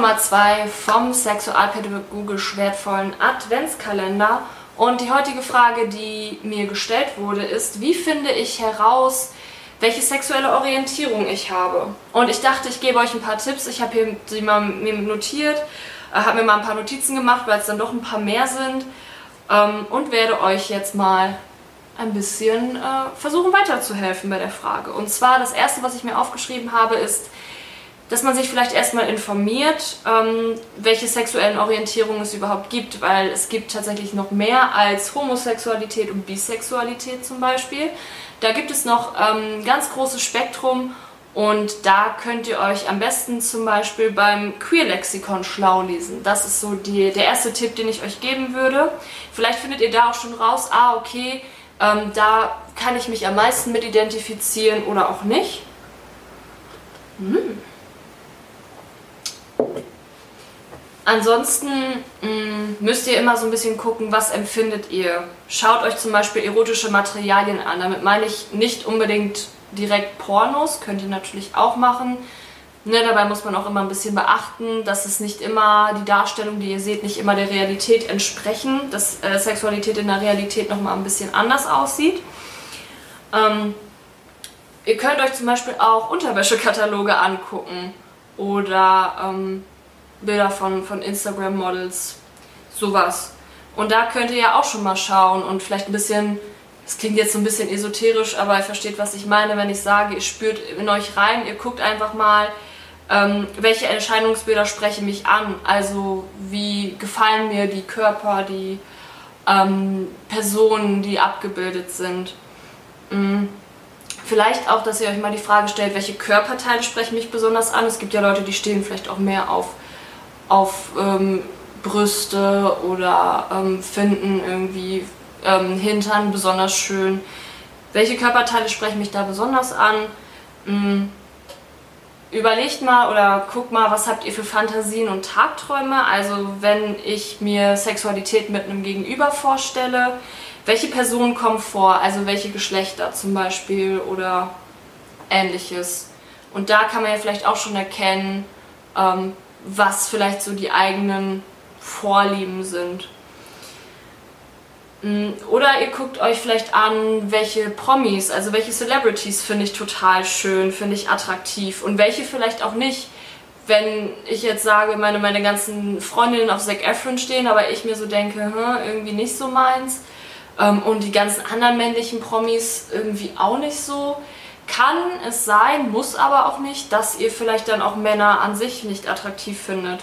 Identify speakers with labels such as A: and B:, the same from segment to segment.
A: Nummer 2 vom sexualpädagogisch wertvollen Adventskalender. Und die heutige Frage, die mir gestellt wurde, ist, wie finde ich heraus, welche sexuelle Orientierung ich habe? Und ich dachte, ich gebe euch ein paar Tipps. Ich habe die mal mir notiert, äh, habe mir mal ein paar Notizen gemacht, weil es dann doch ein paar mehr sind. Ähm, und werde euch jetzt mal ein bisschen äh, versuchen weiterzuhelfen bei der Frage. Und zwar das erste, was ich mir aufgeschrieben habe, ist, dass man sich vielleicht erstmal informiert, ähm, welche sexuellen Orientierungen es überhaupt gibt, weil es gibt tatsächlich noch mehr als Homosexualität und Bisexualität zum Beispiel. Da gibt es noch ähm, ganz großes Spektrum und da könnt ihr euch am besten zum Beispiel beim Queer-Lexikon schlau lesen. Das ist so die, der erste Tipp, den ich euch geben würde. Vielleicht findet ihr da auch schon raus, ah okay, ähm, da kann ich mich am meisten mit identifizieren oder auch nicht. Hm. Ansonsten mh, mm, müsst ihr immer so ein bisschen gucken, was empfindet ihr. Schaut euch zum Beispiel erotische Materialien an. Damit meine ich nicht unbedingt direkt Pornos, könnt ihr natürlich auch machen. Ne, dabei muss man auch immer ein bisschen beachten, dass es nicht immer die Darstellung, die ihr seht, nicht immer der Realität entsprechen, dass äh, Sexualität in der Realität nochmal ein bisschen anders aussieht. Ähm, ihr könnt euch zum Beispiel auch Unterwäschekataloge angucken oder ähm, Bilder von, von Instagram-Models, sowas. Und da könnt ihr ja auch schon mal schauen und vielleicht ein bisschen, es klingt jetzt so ein bisschen esoterisch, aber ihr versteht, was ich meine, wenn ich sage, ihr spürt in euch rein, ihr guckt einfach mal, ähm, welche Erscheinungsbilder sprechen mich an. Also wie gefallen mir die Körper, die ähm, Personen, die abgebildet sind. Mhm. Vielleicht auch, dass ihr euch mal die Frage stellt, welche Körperteile sprechen mich besonders an. Es gibt ja Leute, die stehen vielleicht auch mehr auf auf ähm, Brüste oder ähm, finden irgendwie ähm, Hintern besonders schön. Welche Körperteile sprechen mich da besonders an? Hm. Überlegt mal oder guckt mal, was habt ihr für Fantasien und Tagträume? Also wenn ich mir Sexualität mit einem Gegenüber vorstelle, welche Personen kommen vor? Also welche Geschlechter zum Beispiel oder ähnliches. Und da kann man ja vielleicht auch schon erkennen, ähm, was vielleicht so die eigenen Vorlieben sind. Mm, oder ihr guckt euch vielleicht an, welche Promis, also welche Celebrities finde ich total schön, finde ich attraktiv und welche vielleicht auch nicht. Wenn ich jetzt sage, meine, meine ganzen Freundinnen auf Zac Efron stehen, aber ich mir so denke, hm, irgendwie nicht so meins. Ähm, und die ganzen anderen männlichen Promis irgendwie auch nicht so kann es sein, muss aber auch nicht, dass ihr vielleicht dann auch Männer an sich nicht attraktiv findet.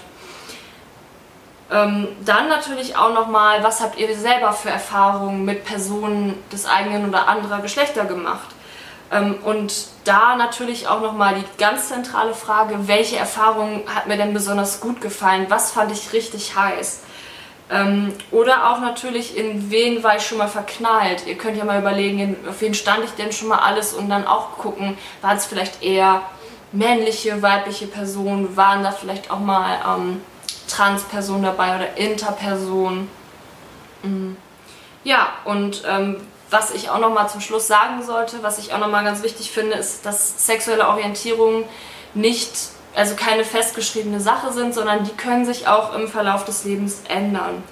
A: Ähm, dann natürlich auch nochmal, was habt ihr selber für Erfahrungen mit Personen des eigenen oder anderer Geschlechter gemacht? Ähm, und da natürlich auch nochmal die ganz zentrale Frage, welche Erfahrung hat mir denn besonders gut gefallen? Was fand ich richtig heiß? Ähm, oder auch natürlich, in wen war ich schon mal verknallt. Ihr könnt ja mal überlegen, auf wen stand ich denn schon mal alles und dann auch gucken, waren es vielleicht eher männliche, weibliche Personen, waren da vielleicht auch mal ähm, Transpersonen dabei oder Interpersonen. Mhm. Ja, und ähm, was ich auch nochmal zum Schluss sagen sollte, was ich auch nochmal ganz wichtig finde, ist, dass sexuelle Orientierung nicht also keine festgeschriebene Sache sind, sondern die können sich auch im Verlauf des Lebens ändern.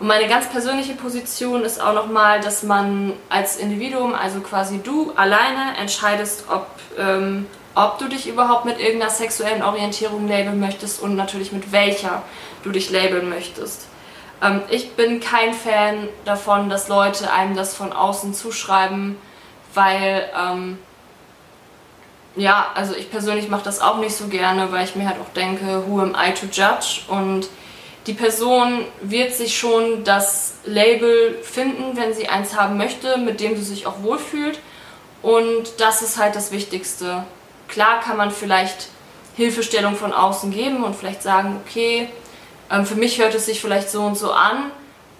A: Und meine ganz persönliche Position ist auch nochmal, dass man als Individuum, also quasi du alleine, entscheidest, ob, ähm, ob du dich überhaupt mit irgendeiner sexuellen Orientierung labeln möchtest und natürlich mit welcher du dich labeln möchtest. Ähm, ich bin kein Fan davon, dass Leute einem das von außen zuschreiben, weil ähm, ja, also ich persönlich mache das auch nicht so gerne, weil ich mir halt auch denke, who am I to judge? Und die Person wird sich schon das Label finden, wenn sie eins haben möchte, mit dem sie sich auch wohlfühlt. Und das ist halt das Wichtigste. Klar kann man vielleicht Hilfestellung von außen geben und vielleicht sagen, okay, ähm, für mich hört es sich vielleicht so und so an,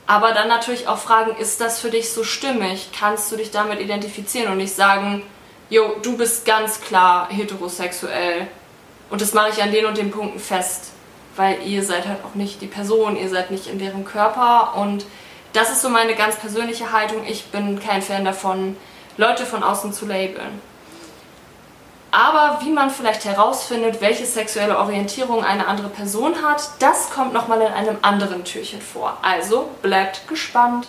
A: aber dann natürlich auch fragen, ist das für dich so stimmig? Kannst du dich damit identifizieren und nicht sagen, jo, du bist ganz klar heterosexuell. Und das mache ich an den und den Punkten fest. Weil ihr seid halt auch nicht die Person, ihr seid nicht in deren Körper. Und das ist so meine ganz persönliche Haltung. Ich bin kein Fan davon, Leute von außen zu labeln. aber wie man vielleicht herausfindet, welche sexuelle Orientierung eine andere Person hat, das kommt nochmal in einem anderen Türchen vor. Also bleibt gespannt.